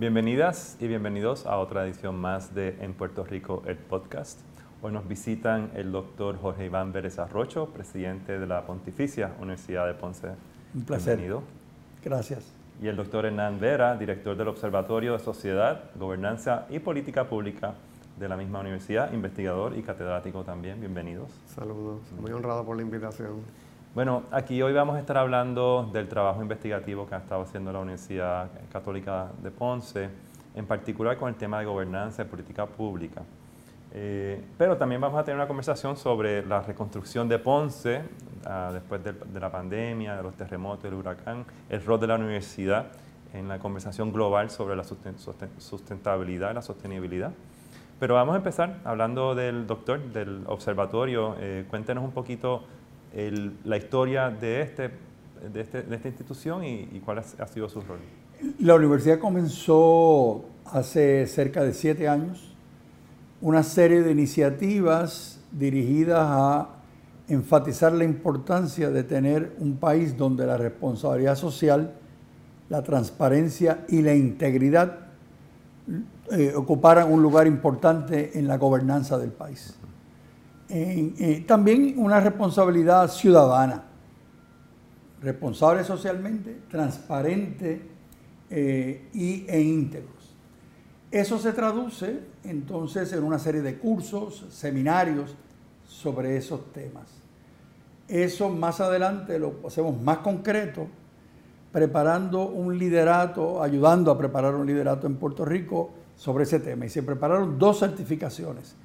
Bienvenidas y bienvenidos a otra edición más de En Puerto Rico, el podcast. Hoy nos visitan el doctor Jorge Iván Vélez Arrocho, presidente de la Pontificia Universidad de Ponce. Un placer. Bienvenido. Gracias. Y el doctor Hernán Vera, director del Observatorio de Sociedad, Gobernanza y Política Pública de la misma universidad, investigador y catedrático también. Bienvenidos. Saludos, muy honrado por la invitación. Bueno, aquí hoy vamos a estar hablando del trabajo investigativo que ha estado haciendo la Universidad Católica de Ponce, en particular con el tema de gobernanza y política pública. Eh, pero también vamos a tener una conversación sobre la reconstrucción de Ponce ah, después de, la pandemia, de los terremotos, del huracán, el rol de la universidad en la conversación global sobre la sustentabilidad y la sostenibilidad. Pero vamos a empezar hablando del doctor, del observatorio. Eh, cuéntenos un poquito la historia de, este, de, este, de esta institución y, y cuál ha, sido su rol. La universidad comenzó hace cerca de siete años una serie de iniciativas dirigidas a enfatizar la importancia de tener un país donde la responsabilidad social, la transparencia y la integridad eh, ocuparan un lugar importante en la gobernanza del país. Eh, también una responsabilidad ciudadana, responsable socialmente, transparente eh, y, e íntegros. Eso se traduce entonces en una serie de cursos, seminarios sobre esos temas. Eso más adelante lo hacemos más concreto, preparando un liderato, ayudando a preparar un liderato en Puerto Rico sobre ese tema. Y se prepararon dos certificaciones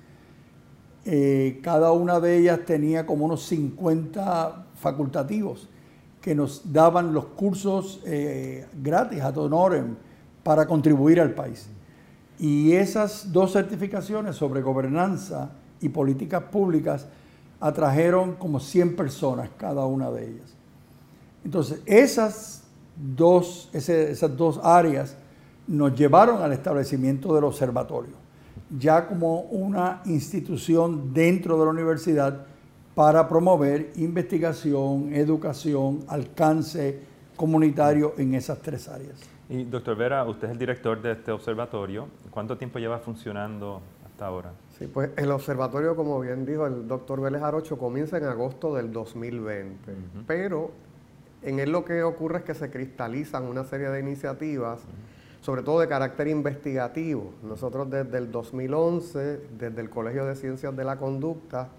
eh, cada una de ellas tenía como unos 50 facultativos que nos daban los cursos eh, gratis a honorem para contribuir al país. Y esas dos certificaciones sobre gobernanza y políticas públicas atrajeron como 100 personas cada una de ellas. Entonces, esas dos, esas dos áreas nos llevaron al establecimiento del observatorio ya como una institución dentro de la universidad para promover investigación, educación, alcance comunitario en esas tres áreas. Y doctor Vera, usted es el director de este observatorio. ¿Cuánto tiempo lleva funcionando hasta ahora? Sí, pues el observatorio, como bien dijo el doctor Vélez Arocho, comienza en agosto del 2020, pero en él lo que ocurre es que se cristalizan una serie de iniciativas sobre todo de carácter investigativo. Nosotros desde el 2011, desde el Colegio de Ciencias de la Conducta,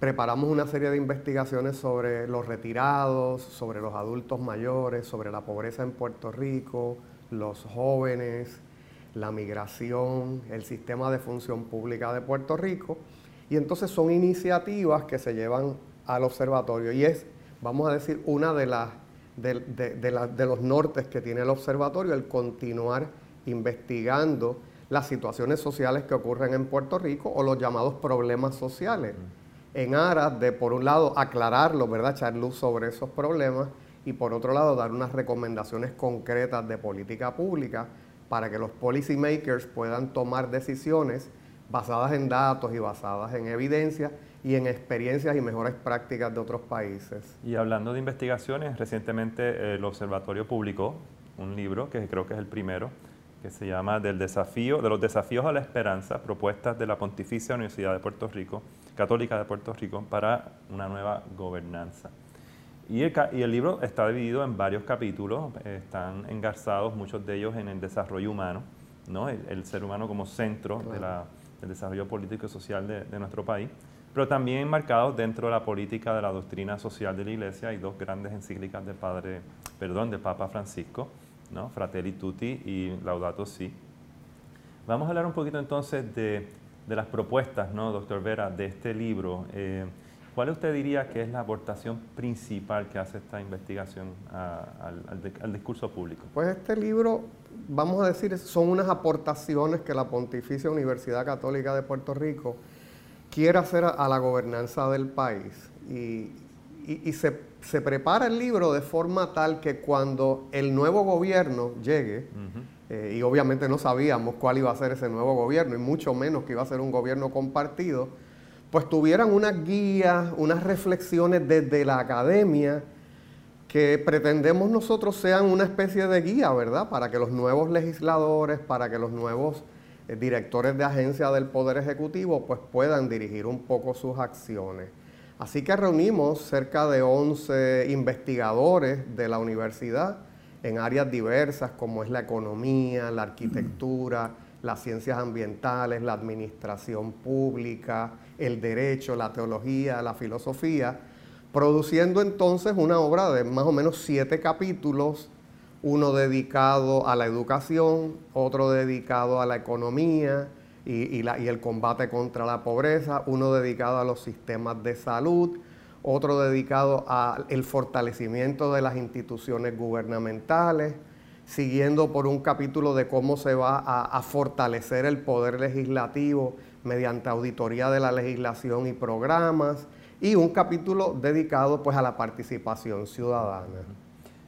preparamos una serie de investigaciones sobre los retirados, sobre los adultos mayores, sobre la pobreza en Puerto Rico, los jóvenes, la migración, el sistema de función pública de Puerto Rico. Y entonces son iniciativas que se llevan al observatorio y es, vamos a decir, una de las de, los nortes que tiene el observatorio, el continuar investigando las situaciones sociales que ocurren en Puerto Rico o los llamados problemas sociales, en aras de, por un lado, aclararlos, ¿verdad? echar luz sobre esos problemas y por otro lado, dar unas recomendaciones concretas de política pública para que los policy makers puedan tomar decisiones basadas en datos y basadas en evidencia y en experiencias y mejores prácticas de otros países. Y hablando de investigaciones, recientemente el observatorio publicó un libro que creo que es el primero, que se llama Del desafío, de los desafíos a la esperanza, propuestas de la Pontificia Universidad de Puerto Rico, Católica de Puerto Rico, para una nueva gobernanza. Y el, y el libro está dividido en varios capítulos, están engarzados muchos de ellos en el desarrollo humano, ¿no? el, ser humano como centro de la, del desarrollo político y social de, de nuestro país pero también enmarcados dentro de la política de la doctrina social de la Iglesia. Hay dos grandes encíclicas del Padre, perdón, del Papa Francisco, ¿no? Fratelli Tutti y Laudato Si. Vamos a hablar un poquito entonces de, las propuestas, ¿no, doctor Vera, de este libro. Eh, ¿Cuál usted diría que es la aportación principal que hace esta investigación al, discurso público? Pues este libro, vamos a decir, son unas aportaciones que la Pontificia Universidad Católica de Puerto Rico quiere hacer a, la gobernanza del país. Y, se, prepara el libro de forma tal que cuando el nuevo gobierno llegue, eh, y obviamente no sabíamos cuál iba a ser ese nuevo gobierno, y mucho menos que iba a ser un gobierno compartido, pues tuvieran unas guías, unas reflexiones desde la academia que pretendemos nosotros sean una especie de guía, ¿verdad? Para que los nuevos legisladores, para que los nuevos directores de agencia del Poder Ejecutivo pues puedan dirigir un poco sus acciones. Así que reunimos cerca de 11 investigadores de la universidad en áreas diversas como es la economía, la arquitectura, las ciencias ambientales, la administración pública, el derecho, la teología, la filosofía, produciendo entonces una obra de más o menos siete capítulos, uno dedicado a la educación, otro dedicado a la economía y, el combate contra la pobreza, uno dedicado a los sistemas de salud, otro dedicado al fortalecimiento de las instituciones gubernamentales, siguiendo por un capítulo de cómo se va a, fortalecer el poder legislativo mediante auditoría de la legislación y programas, y un capítulo dedicado pues a la participación ciudadana.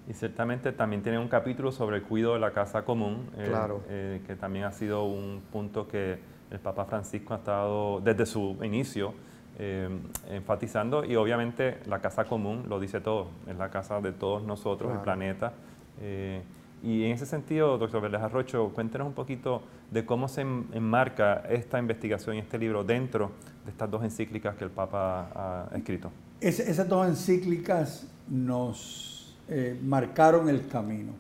Y ciertamente también tiene un capítulo sobre el cuidado de la casa común, eh, claro. Eh, que también ha sido un punto que el Papa Francisco ha estado desde su inicio eh, enfatizando y obviamente la casa común lo dice todo, es la casa de todos nosotros, el planeta. Y en ese sentido, doctor Vélez Arrocho, cuéntenos un poquito de cómo se enmarca esta investigación y este libro dentro de estas dos encíclicas que el Papa ha escrito. esas dos encíclicas nos eh, marcaron el camino.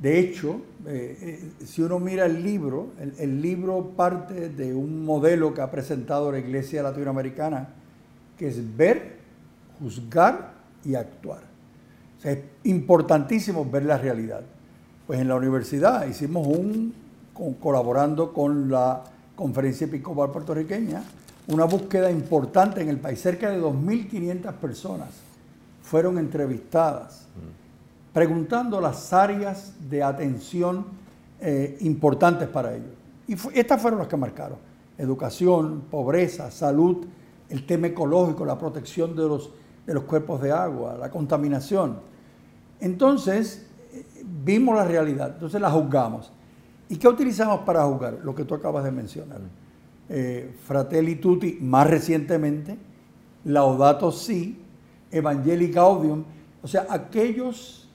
De hecho, eh, eh, si uno mira el libro, el, libro parte de un modelo que ha presentado la Iglesia Latinoamericana, que es ver, juzgar y actuar. es importantísimo ver la realidad. Pues en la universidad hicimos un, colaborando con la Conferencia Episcopal Puertorriqueña, una búsqueda importante en el país. Cerca de 2.500 personas fueron entrevistadas preguntando las áreas de atención eh, importantes para ellos. Y estas fueron las que marcaron. Educación, pobreza, salud, el tema ecológico, la protección de los, de los cuerpos de agua, la contaminación. Entonces, vimos la realidad, entonces la juzgamos. ¿Y qué utilizamos para juzgar? Lo que tú acabas de mencionar. Eh, Fratelli Tutti, más recientemente, Laudato Si, Evangelii Gaudium, o sea, aquellos,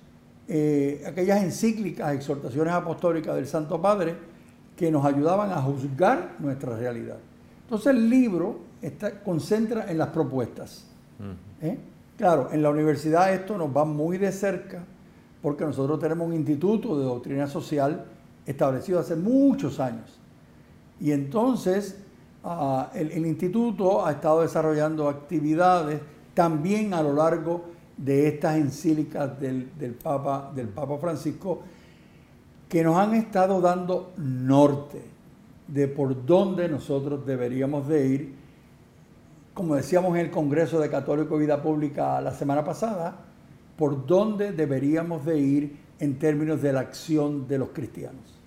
eh, aquellas encíclicas, exhortaciones apostólicas del Santo Padre que nos ayudaban a juzgar nuestra realidad. Entonces el libro está, concentra en las propuestas. ¿eh? Claro, en la universidad esto nos va muy de cerca porque nosotros tenemos un instituto de doctrina social establecido hace muchos años. Y entonces ah, el, instituto ha estado desarrollando actividades también a lo largo de estas encíclicas del, Papa, del Papa Francisco que nos han estado dando norte de por dónde nosotros deberíamos de ir. Como decíamos en el Congreso de Católico Vida Pública la semana pasada, por dónde deberíamos de ir en términos de la acción de los cristianos.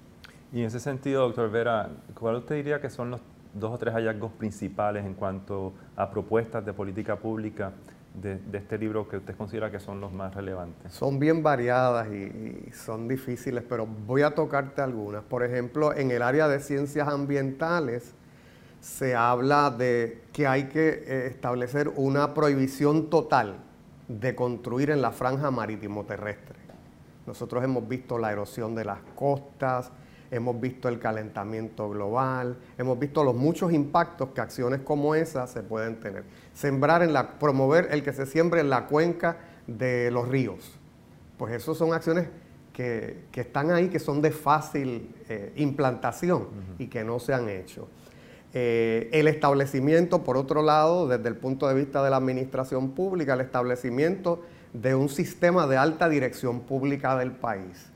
Y en ese sentido, doctor Vera, ¿cuál usted diría que son los dos o tres hallazgos principales en cuanto a propuestas de política pública de, este libro que usted considera que son los más relevantes? Son bien variadas y, son difíciles, pero voy a tocarte algunas. Por ejemplo, en el área de ciencias ambientales se habla de que hay que eh, establecer una prohibición total de construir en la franja marítimo terrestre. Nosotros hemos visto la erosión de las costas, hemos visto el calentamiento global, hemos visto los muchos impactos que acciones como esas se pueden tener. Sembrar en la, promover el que se siembre en la cuenca de los ríos. Pues esas son acciones que, están ahí, que son de fácil eh, implantación y que no se han hecho. Eh, el establecimiento, por otro lado, desde el punto de vista de la administración pública, el establecimiento de un sistema de alta dirección pública del país,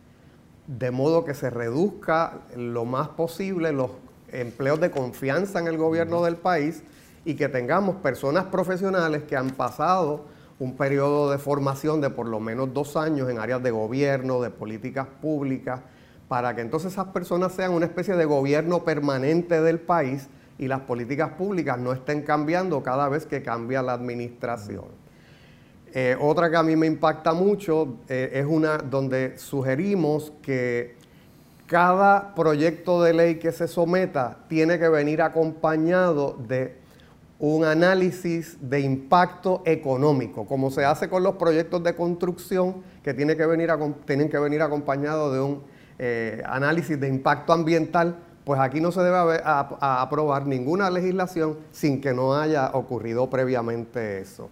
de modo que se reduzca lo más posible los empleos de confianza en el gobierno del país y que tengamos personas profesionales que han pasado un periodo de formación de por lo menos dos años en áreas de gobierno, de políticas públicas, para que entonces esas personas sean una especie de gobierno permanente del país y las políticas públicas no estén cambiando cada vez que cambia la administración. Eh, otra que a mí me impacta mucho eh, es una donde sugerimos que cada proyecto de ley que se someta tiene que venir acompañado de un análisis de impacto económico, como se hace con los proyectos de construcción que, tiene que venir tienen que venir acompañados de un eh, análisis de impacto ambiental, pues aquí no se debe aprobar ninguna legislación sin que no haya ocurrido previamente eso.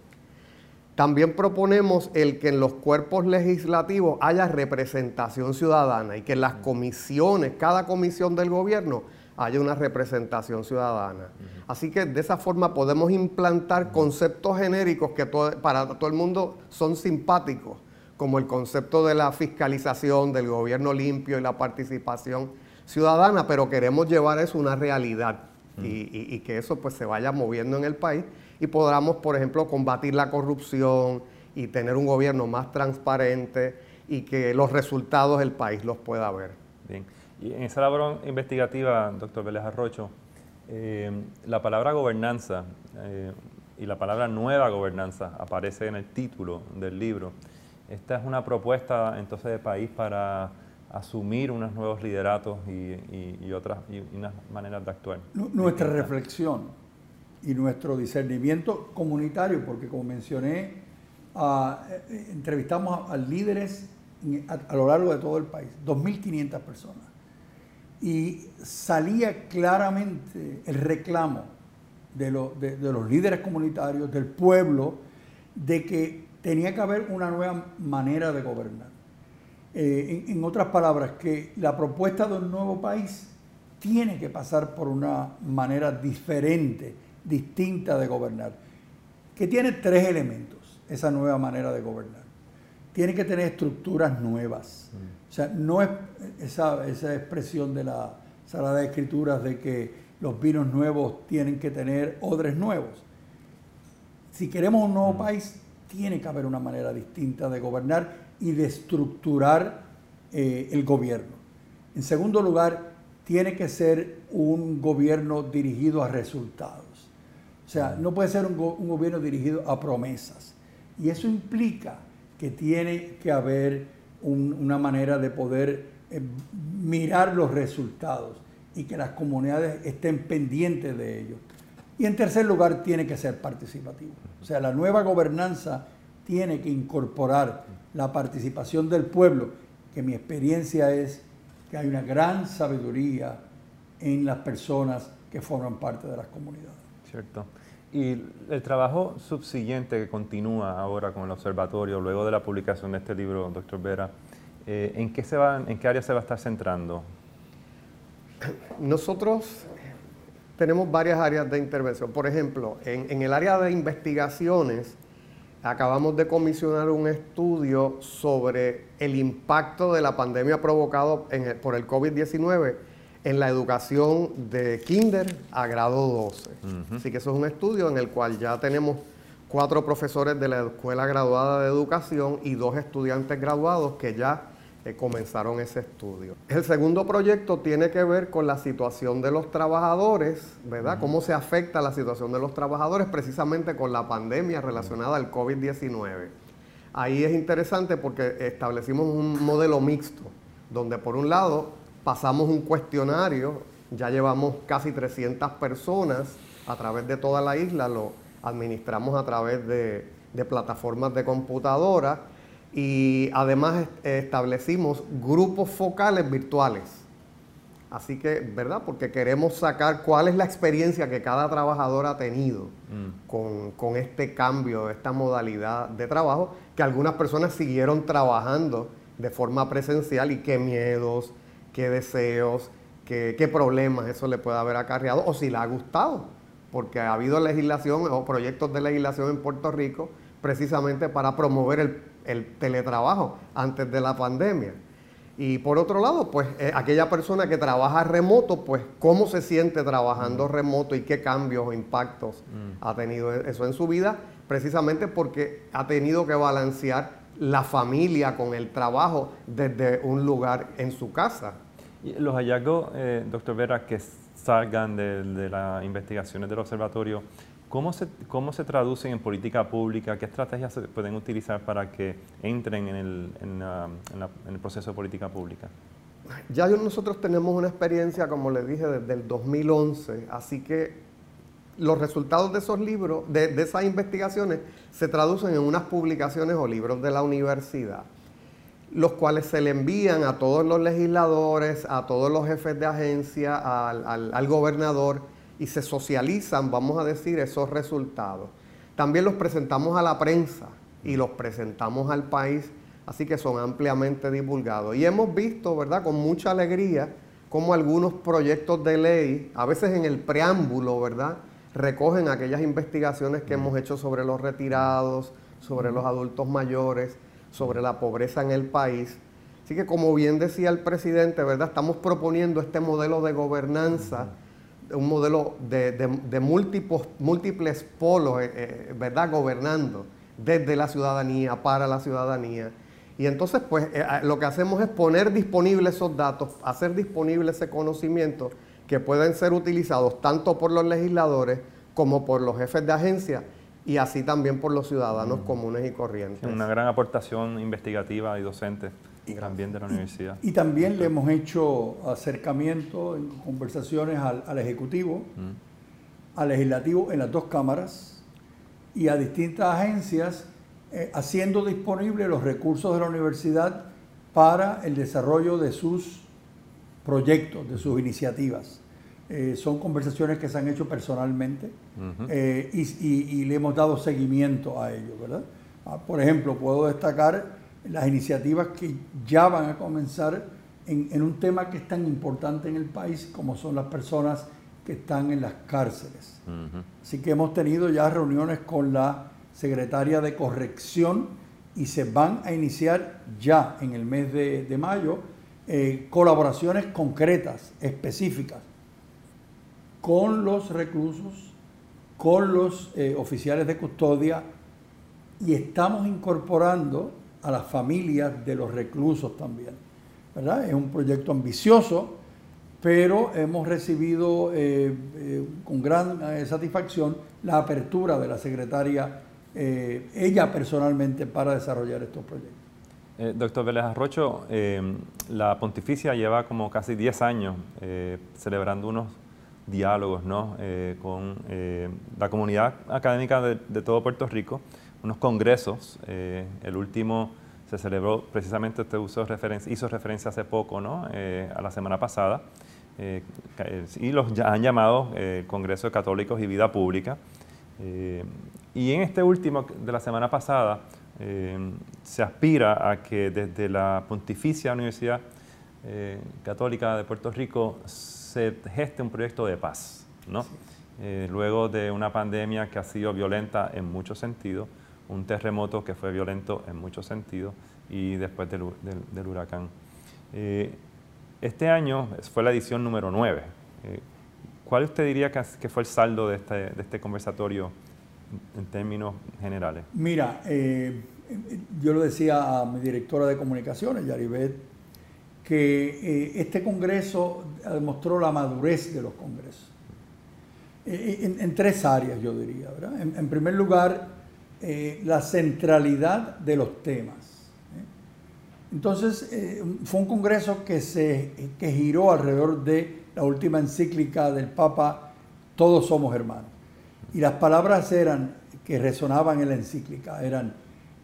También proponemos el que en los cuerpos legislativos haya representación ciudadana y que en las comisiones, cada comisión del gobierno, haya una representación ciudadana. Así que de esa forma podemos implantar conceptos genéricos que para todo el mundo son simpáticos, como el concepto de la fiscalización, del gobierno limpio y la participación ciudadana, pero queremos llevar eso a una realidad y, que eso pues se vaya moviendo en el país y podamos, por ejemplo, combatir la corrupción y tener un gobierno más transparente y que los resultados del país los pueda ver. Bien. Y en esa labor investigativa, doctor Vélez Arrocho, eh, la palabra gobernanza eh, y la palabra nueva gobernanza aparece en el título del libro. Esta es una propuesta entonces de país para asumir unos nuevos lideratos y, otras y unas maneras de actuar. Nuestra reflexión y nuestro discernimiento comunitario, porque como mencioné, ah, eh, entrevistamos a, líderes a, lo largo de todo el país, 2.500 personas y salía claramente el reclamo de, los líderes comunitarios, del pueblo, de que tenía que haber una nueva manera de gobernar. Eh, en, otras palabras, que la propuesta de un nuevo país tiene que pasar por una manera diferente, distinta de gobernar, que tiene tres elementos, esa nueva manera de gobernar. Tiene que tener estructuras nuevas. O sea, no es esa, esa expresión de la Sagrada Escrituras de que los vinos nuevos tienen que tener odres nuevos. Si queremos un nuevo país, tiene que haber una manera distinta de gobernar y de estructurar eh, el gobierno. En segundo lugar, tiene que ser un gobierno dirigido a resultados. O sea, no puede ser un, un gobierno dirigido a promesas. Y eso implica que tiene que haber una manera de poder eh, mirar los resultados y que las comunidades estén pendientes de ellos. Y en tercer lugar, tiene que ser participativo. O sea, la nueva gobernanza tiene que incorporar la participación del pueblo, que mi experiencia es que hay una gran sabiduría en las personas que forman parte de las comunidades. Cierto. Y el trabajo subsiguiente que continúa ahora con el observatorio, luego de la publicación de este libro, doctor Vera, eh, ¿en, qué se va, ¿en qué área se va a estar centrando? Nosotros tenemos varias áreas de intervención. Por ejemplo, en, el área de investigaciones, acabamos de comisionar un estudio sobre el impacto de la pandemia provocado por el COVID-19 en la educación de kinder a grado 12. Así que eso es un estudio en el cual ya tenemos cuatro profesores de la escuela graduada de educación y dos estudiantes graduados que ya eh, comenzaron ese estudio. El segundo proyecto tiene que ver con la situación de los trabajadores, ¿verdad? Cómo se afecta la situación de los trabajadores precisamente con la pandemia relacionada al COVID-19. Ahí es interesante porque establecimos un modelo mixto, donde por un lado pasamos un cuestionario, ya llevamos casi 300 personas a través de toda la isla, lo administramos a través de, plataformas de computadora y además establecimos grupos focales virtuales. Así que, ¿verdad? Porque queremos sacar cuál es la experiencia que cada trabajador ha tenido mm. con, con, este cambio, esta modalidad de trabajo, que algunas personas siguieron trabajando de forma presencial y qué miedos, qué deseos, qué, problemas eso le puede haber acarreado o si le ha gustado, porque ha habido legislación o proyectos de legislación en Puerto Rico precisamente para promover el, teletrabajo antes de la pandemia. Y por otro lado, pues eh, aquella persona que trabaja remoto, pues cómo se siente trabajando mm. remoto y qué cambios o impactos mm. ha tenido eso en su vida, precisamente porque ha tenido que balancear la familia con el trabajo desde un lugar en su casa. ¿Y los hallazgos, eh, doctor Vera, que salgan de, las investigaciones del observatorio, ¿cómo se, ¿cómo se traducen en política pública? ¿Qué estrategias se pueden utilizar para que entren en el, en, en el proceso de política pública? Ya nosotros tenemos una experiencia, como les dije, desde el 2011, así que los resultados de esos libros, de, esas investigaciones, se traducen en unas publicaciones o libros de la universidad los cuales se le envían a todos los legisladores, a todos los jefes de agencia, al, gobernador y se socializan, vamos a decir, esos resultados. También los presentamos a la prensa y los presentamos al país, así que son ampliamente divulgados. Y hemos visto, ¿verdad?, con mucha alegría, cómo algunos proyectos de ley, a veces en el preámbulo, ¿verdad?, recogen aquellas investigaciones que hemos hecho sobre los retirados, sobre los adultos mayores, sobre la pobreza en el país. Así que como bien decía el presidente, ¿verdad? Estamos proponiendo este modelo de gobernanza, un modelo de, múltiples, múltiples polos, eh, eh, ¿verdad? Gobernando desde la ciudadanía, para la ciudadanía. Y entonces, pues, eh, lo que hacemos es poner disponibles esos datos, hacer disponible ese conocimiento que pueden ser utilizados tanto por los legisladores como por los jefes de agencia y así también por los ciudadanos comunes y corrientes. Una gran aportación investigativa y docente y también de la universidad. Y, también le hemos hecho acercamiento en conversaciones al, Ejecutivo, al Legislativo en las dos cámaras y a distintas agencias eh, haciendo disponibles los recursos de la universidad para el desarrollo de sus proyectos, de sus iniciativas. Eh, son conversaciones que se han hecho personalmente eh, y, le hemos dado seguimiento a ello, ¿verdad? Ah, por ejemplo, puedo destacar las iniciativas que ya van a comenzar en, un tema que es tan importante en el país como son las personas que están en las cárceles. Así que hemos tenido ya reuniones con la secretaria de corrección y se van a iniciar ya en el mes de, mayo eh, colaboraciones concretas, específicas, con los reclusos, con los eh, oficiales de custodia y estamos incorporando a las familias de los reclusos también. Es un proyecto ambicioso, pero hemos recibido eh, con gran satisfacción la apertura de la secretaria, ella personalmente, para desarrollar estos proyectos. Doctor Vélez Arrocho, la pontificia lleva como casi 10 años celebrando unos diálogos ¿no? Eh, con eh, la comunidad académica de, todo Puerto Rico, unos congresos. Eh, el último se celebró precisamente, usted referencia, hizo referencia hace poco, ¿no? a la semana pasada, y los han llamado Congreso de Católicos y Vida Pública. y en este último de la semana pasada, se aspira a que desde la Pontificia Universidad Católica de Puerto Rico se geste un proyecto de paz, ¿no? Eh, luego de una pandemia que ha sido violenta en muchos sentidos, un terremoto que fue violento en muchos sentidos y después del, huracán. Eh, este año fue la edición número 9. Eh, ¿Cuál usted diría que, fue el saldo de este, de este conversatorio en, términos generales? Mira, yo lo decía a mi directora de comunicaciones, Yaribet que eh, este Congreso demostró la madurez de los congresos. Eh, eh, en, tres áreas, yo diría. ¿verdad? En, primer lugar, la centralidad de los temas. Entonces, fue un Congreso que, se, que giró alrededor de la última encíclica del Papa, Todos somos hermanos. Y las palabras eran, que resonaban en la encíclica, eran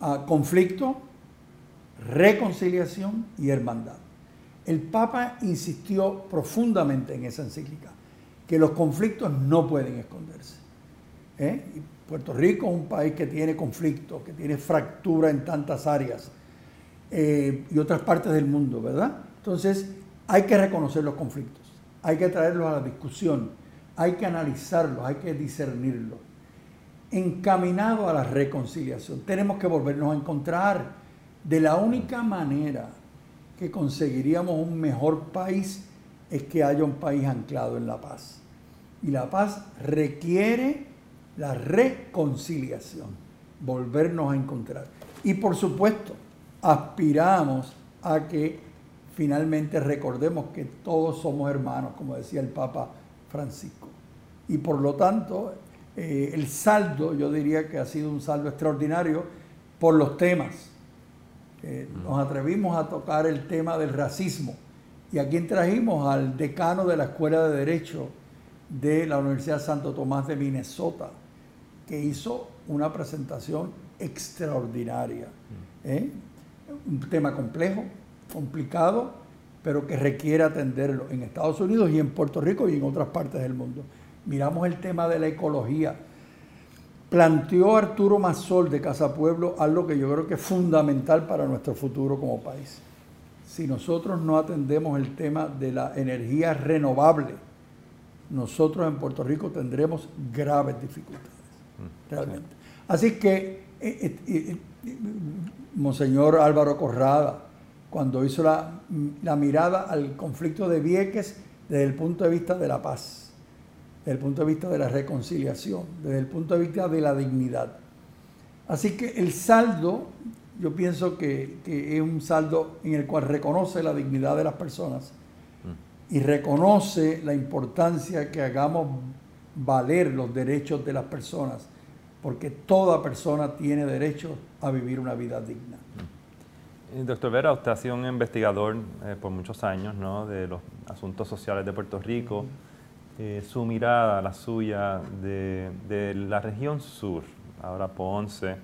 ah, conflicto, reconciliación y hermandad. El Papa insistió profundamente en esa encíclica, que los conflictos no pueden esconderse. ¿eh? Puerto Rico es un país que tiene conflictos, que tiene fractura en tantas áreas eh, y otras partes del mundo, ¿verdad? Entonces hay que reconocer los conflictos, hay que traerlos a la discusión, hay que analizarlos, hay que discernirlos. Encaminado a la reconciliación, tenemos que volvernos a encontrar de la única manera que conseguiríamos un mejor país es que haya un país anclado en la paz. Y la paz requiere la reconciliación, volvernos a encontrar. Y por supuesto, aspiramos a que finalmente recordemos que todos somos hermanos, como decía el Papa Francisco. Y por lo tanto, eh, el saldo, yo diría que ha sido un saldo extraordinario por los temas eh, nos atrevimos a tocar el tema del racismo. Y aquí trajimos al decano de la Escuela de Derecho de la Universidad Santo Tomás de Minnesota, que hizo una presentación extraordinaria. ¿eh? Un tema complejo, complicado, pero que requiere atenderlo en Estados Unidos y en Puerto Rico y en otras partes del mundo. Miramos el tema de la ecología. Planteó Arturo Mazol de Casa Pueblo algo que yo creo que es fundamental para nuestro futuro como país. Si nosotros no atendemos el tema de la energía renovable, nosotros en Puerto Rico tendremos graves dificultades, mm, realmente. Así que, eh, eh, eh, Monseñor Álvaro Corrada, cuando hizo la, la, mirada al conflicto de Vieques desde el punto de vista de la paz, desde el punto de vista de la reconciliación, desde el punto de vista de la dignidad. Así que el saldo, yo pienso que, que es un saldo en el cual reconoce la dignidad de las personas y reconoce la importancia que hagamos valer los derechos de las personas, porque toda persona tiene derecho a vivir una vida digna. Doctor Vera, usted ha sido un investigador eh, por muchos años ¿no? de los asuntos sociales de Puerto Rico. Eh, su mirada, la suya, de, de, la región sur, ahora Ponce,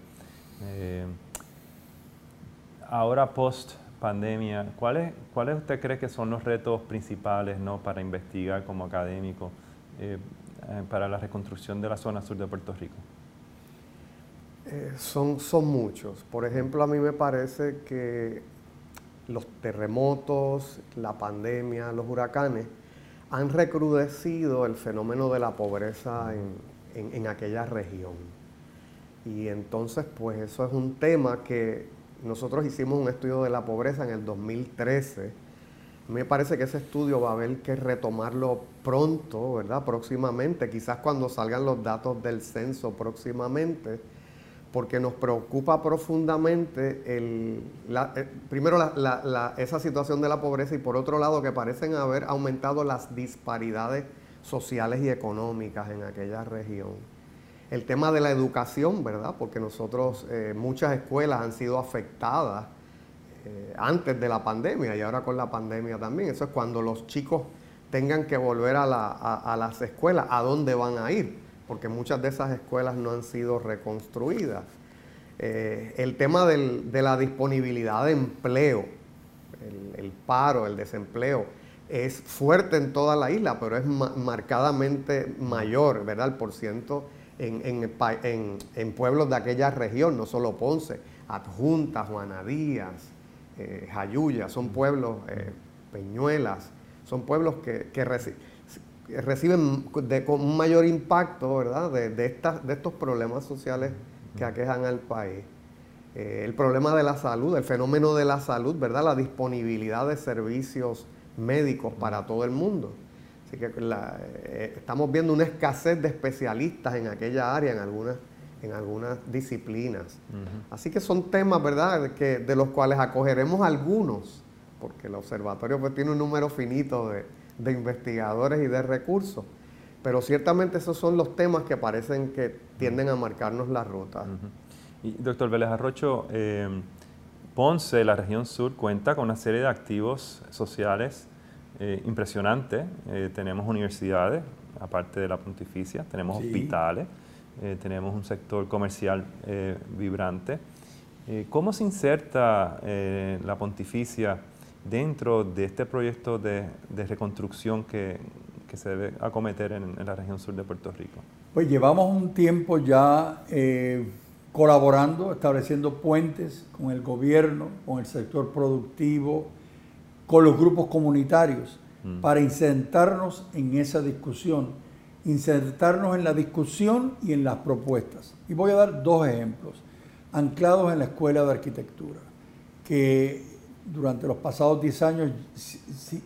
ahora post pandemia, ¿cuáles, ¿cuáles usted cree que son los retos principales ¿no? para investigar como académico eh, eh, para la reconstrucción de la zona sur de Puerto Rico? Eh, son, son muchos. Por ejemplo, a mí me parece que los terremotos, la pandemia, los huracanes han recrudecido el fenómeno de la pobreza en, en aquella región. Y entonces, pues eso es un tema que nosotros hicimos un estudio de la pobreza en el 2013. Me parece que ese estudio va a haber que retomarlo pronto, ¿verdad? Próximamente, quizás cuando salgan los datos del censo próximamente, porque nos preocupa profundamente el, eh, primero esa situación de la pobreza y por otro lado que parecen haber aumentado las disparidades sociales y económicas en aquella región el tema de la educación, ¿verdad? Porque nosotros, eh, muchas escuelas han sido afectadas eh, antes de la pandemia y ahora con la pandemia también. Eso es cuando los chicos tengan que volver a, las escuelas, ¿a dónde van a ir? Porque muchas de esas escuelas no han sido reconstruidas. Eh, el tema de la disponibilidad de empleo, el, paro, el desempleo, es fuerte en toda la isla, pero es marcadamente mayor, ¿verdad? El porciento en, pueblos de aquella región, no solo Ponce, Adjunta, Juana Díaz, eh, Jayuya, son pueblos, eh, Peñuelas, son pueblos que, reciben con un mayor impacto ¿verdad? De, de, estos problemas sociales que aquejan al país. Eh, el problema de la salud, el fenómeno de la salud, ¿verdad? la disponibilidad de servicios médicos para todo el mundo. Así que eh, estamos viendo una escasez de especialistas en aquella área, en algunas, en algunas disciplinas. Así que son temas, ¿verdad?, que, de los cuales acogeremos algunos, porque el observatorio pues, tiene un número finito de, investigadores y de recursos. Pero ciertamente esos son los temas que parecen que tienden a marcarnos la ruta. Y doctor Vélez Arrocho, eh, Ponce, la región sur, cuenta con una serie de activos sociales eh, impresionante. Eh, tenemos universidades, aparte de la pontificia, tenemos hospitales, eh, tenemos un sector comercial vibrante. ¿Cómo se inserta la pontificia dentro de este proyecto de, reconstrucción que, se debe acometer en, en, la región sur de Puerto Rico? Pues llevamos un tiempo ya colaborando, estableciendo puentes con el gobierno, con el sector productivo, con los grupos comunitarios mm. para insertarnos en esa discusión, insertarnos en la discusión y en las propuestas. Y voy a dar dos ejemplos, anclados en la Escuela de Arquitectura, que durante los pasados 10 años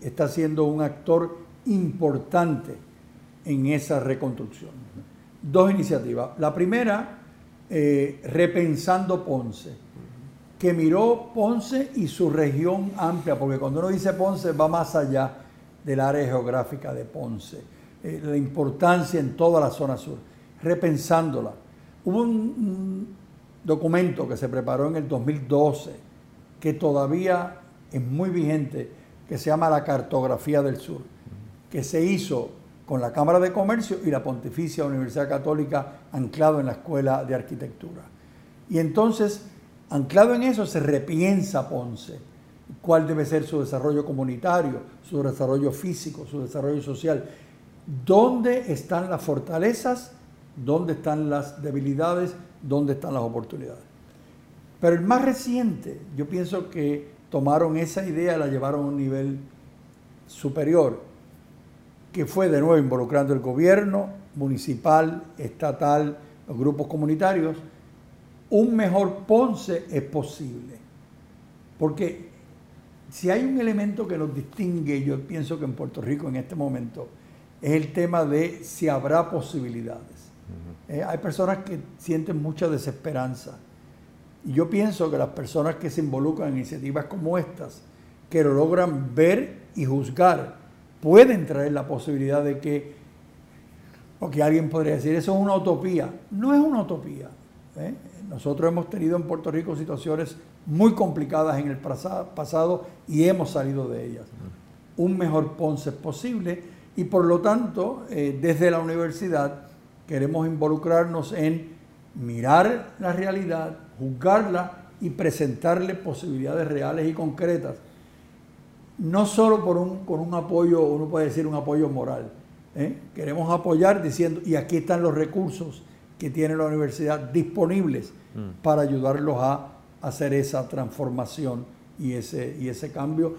está siendo un actor importante en esa reconstrucción. Dos iniciativas. La primera, eh, Repensando Ponce que miró Ponce y su región amplia, porque cuando uno dice Ponce va más allá del área geográfica de Ponce, eh, la importancia en toda la zona sur, repensándola. Hubo un, documento que se preparó en el 2012 que todavía es muy vigente, que se llama la cartografía del sur, que se hizo con la Cámara de Comercio y la Pontificia Universidad Católica anclado en la Escuela de Arquitectura. Y entonces, anclado en eso, se repiensa Ponce, cuál debe ser su desarrollo comunitario, su desarrollo físico, su desarrollo social, dónde están las fortalezas, dónde están las debilidades, dónde están las oportunidades. Pero el más reciente, yo pienso que tomaron esa idea la llevaron a un nivel superior, que fue de nuevo involucrando el gobierno municipal, estatal, los grupos comunitarios. Un mejor Ponce es posible. Porque si hay un elemento que nos distingue, yo pienso que en Puerto Rico en este momento, es el tema de si habrá posibilidades. Eh, hay personas que sienten mucha desesperanza. Y yo pienso que las personas que se involucran en iniciativas como estas, que lo logran ver y juzgar, pueden traer la posibilidad de que, o que alguien podría decir, eso es una utopía. No es una utopía. ¿eh? Nosotros hemos tenido en Puerto Rico situaciones muy complicadas en el pasado y hemos salido de ellas. Un mejor Ponce es posible y por lo tanto, eh, desde la universidad queremos involucrarnos en mirar la realidad, juzgarla y presentarle posibilidades reales y concretas. No solo por un, con un apoyo, uno puede decir un apoyo moral. ¿eh? Queremos apoyar diciendo, y aquí están los recursos que tiene la universidad disponibles mm. para ayudarlos a hacer esa transformación y ese, y ese cambio.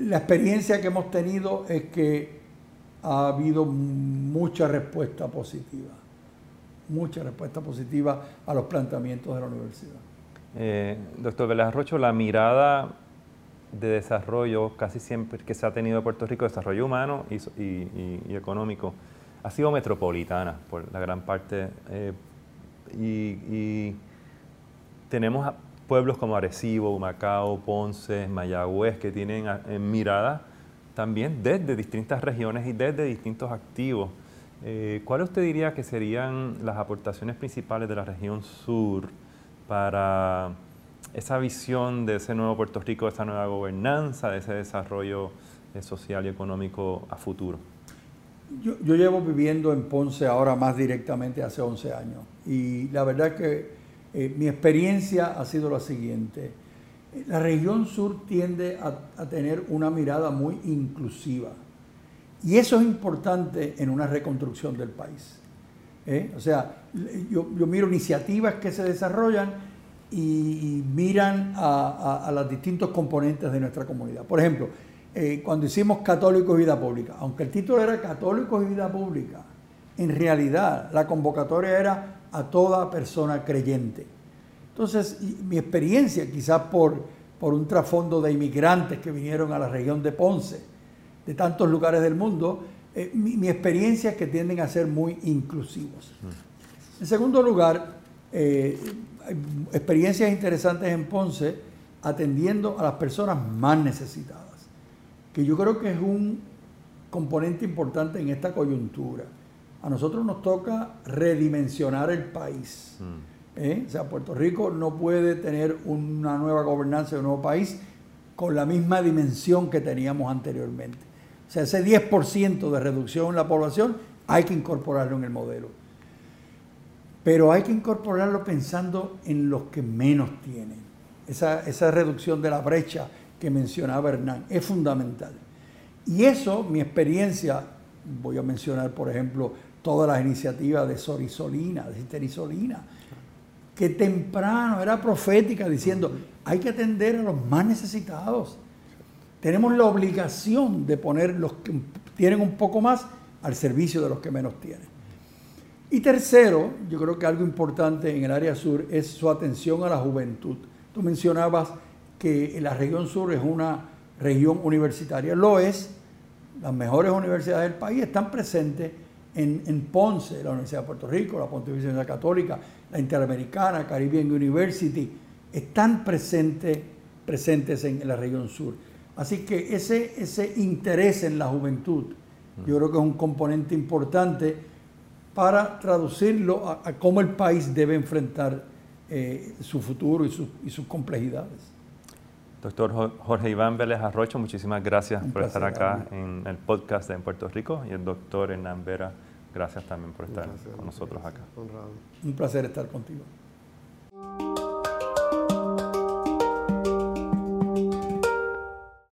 La experiencia que hemos tenido es que ha habido mucha respuesta positiva, mucha respuesta positiva a los planteamientos de la universidad. Eh, doctor Vélez Rocho, la mirada de desarrollo casi siempre que se ha tenido en Puerto Rico, desarrollo humano y, económico, ha sido metropolitana por la gran parte. Eh, y, tenemos pueblos como Arecibo, Macao, Ponce, Mayagüez, que tienen en mirada también desde distintas regiones y desde distintos activos. Eh, ¿Cuál usted diría que serían las aportaciones principales de la región sur para esa visión de ese nuevo Puerto Rico, de esa nueva gobernanza, de ese desarrollo eh, social y económico a futuro? Yo, llevo viviendo en Ponce ahora más directamente hace 11 años y la verdad es que eh, mi experiencia ha sido la siguiente. La región sur tiende a, tener una mirada muy inclusiva y eso es importante en una reconstrucción del país. ¿eh? O sea, yo, miro iniciativas que se desarrollan y, miran a, los distintos componentes de nuestra comunidad. Por ejemplo, eh, cuando hicimos Católicos y Vida Pública, aunque el título era Católicos y Vida Pública, en realidad la convocatoria era a toda persona creyente. Entonces, mi experiencia, quizás por, por un trasfondo de inmigrantes que vinieron a la región de Ponce, de tantos lugares del mundo, eh, mi, experiencia es que tienden a ser muy inclusivos. En segundo lugar, eh, experiencias interesantes en Ponce atendiendo a las personas más necesitadas, que yo creo que es un componente importante en esta coyuntura. A nosotros nos toca redimensionar el país. Mm. ¿eh? O sea, Puerto Rico no puede tener una nueva gobernanza de un nuevo país con la misma dimensión que teníamos anteriormente. O sea, ese 10% de reducción en la población hay que incorporarlo en el modelo. Pero hay que incorporarlo pensando en los que menos tienen. Esa, esa reducción de la brecha que mencionaba Hernán es fundamental. Y eso, mi experiencia, voy a mencionar, por ejemplo, todas las iniciativas de Sorisolina, de Citerisolina, que temprano era profética diciendo, hay que atender a los más necesitados. Tenemos la obligación de poner los que tienen un poco más al servicio de los que menos tienen. Y tercero, yo creo que algo importante en el área sur es su atención a la juventud. Tú mencionabas que la región sur es una región universitaria. Lo es. Las mejores universidades del país están presentes en, Ponce, la Universidad de Puerto Rico, la Pontificia Universidad Católica, la Interamericana, Caribbean University, están presentes, en la región sur. Así que ese, ese interés en la juventud, yo creo que es un componente importante para traducirlo a, cómo el país debe enfrentar eh, su futuro y, y sus complejidades. Doctor Jorge Iván Vélez Arrocho, muchísimas gracias Un por estar acá en el podcast de en Puerto Rico y el doctor Hernán Vera, gracias también por estar con nosotros acá. Honrado. Un placer estar contigo.